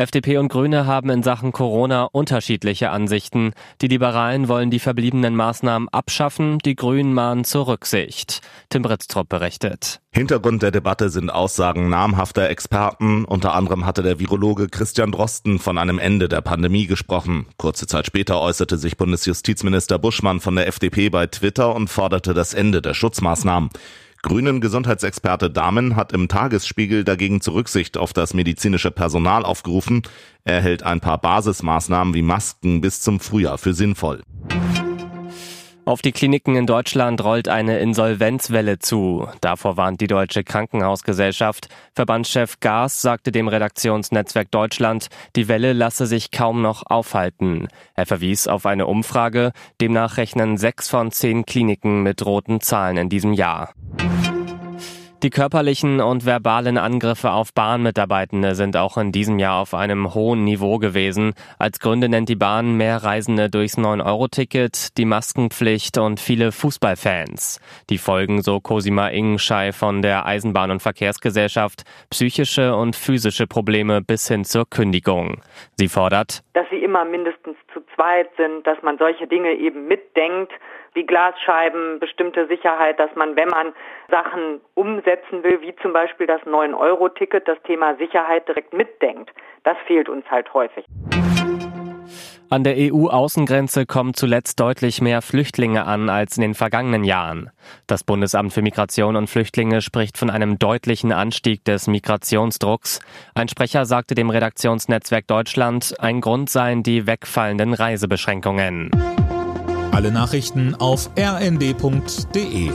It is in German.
FDP und Grüne haben in Sachen Corona unterschiedliche Ansichten. Die Liberalen wollen die verbliebenen Maßnahmen abschaffen, die Grünen mahnen zur Rücksicht. Tim Britztrup berichtet. Hintergrund der Debatte sind Aussagen namhafter Experten. Unter anderem hatte der Virologe Christian Drosten von einem Ende der Pandemie gesprochen. Kurze Zeit später äußerte sich Bundesjustizminister Buschmann von der FDP bei Twitter und forderte das Ende der Schutzmaßnahmen. Grünen Gesundheitsexperte Dahmen hat im Tagesspiegel dagegen zur Rücksicht auf das medizinische Personal aufgerufen. Er hält ein paar Basismaßnahmen wie Masken bis zum Frühjahr für sinnvoll. Auf die Kliniken in Deutschland rollt eine Insolvenzwelle zu. Davor warnt die Deutsche Krankenhausgesellschaft. Verbandschef Gas sagte dem Redaktionsnetzwerk Deutschland, die Welle lasse sich kaum noch aufhalten. Er verwies auf eine Umfrage. Demnach rechnen sechs von zehn Kliniken mit roten Zahlen in diesem Jahr. Die körperlichen und verbalen Angriffe auf Bahnmitarbeitende sind auch in diesem Jahr auf einem hohen Niveau gewesen. Als Gründe nennt die Bahn mehr Reisende durchs 9-Euro-Ticket, die Maskenpflicht und viele Fußballfans. Die Folgen, so Cosima Ingenschei von der Eisenbahn- und Verkehrsgesellschaft, psychische und physische Probleme bis hin zur Kündigung. Sie fordert, dass sie immer mindestens zu zweit sind, dass man solche Dinge eben mitdenkt, wie Glasscheiben, bestimmte Sicherheit, dass man, wenn man Sachen umsetzen will, wie zum Beispiel das 9-Euro-Ticket, das Thema Sicherheit direkt mitdenkt. Das fehlt uns halt häufig. An der EU-Außengrenze kommen zuletzt deutlich mehr Flüchtlinge an als in den vergangenen Jahren. Das Bundesamt für Migration und Flüchtlinge spricht von einem deutlichen Anstieg des Migrationsdrucks. Ein Sprecher sagte dem Redaktionsnetzwerk Deutschland, ein Grund seien die wegfallenden Reisebeschränkungen. Alle Nachrichten auf rnd.de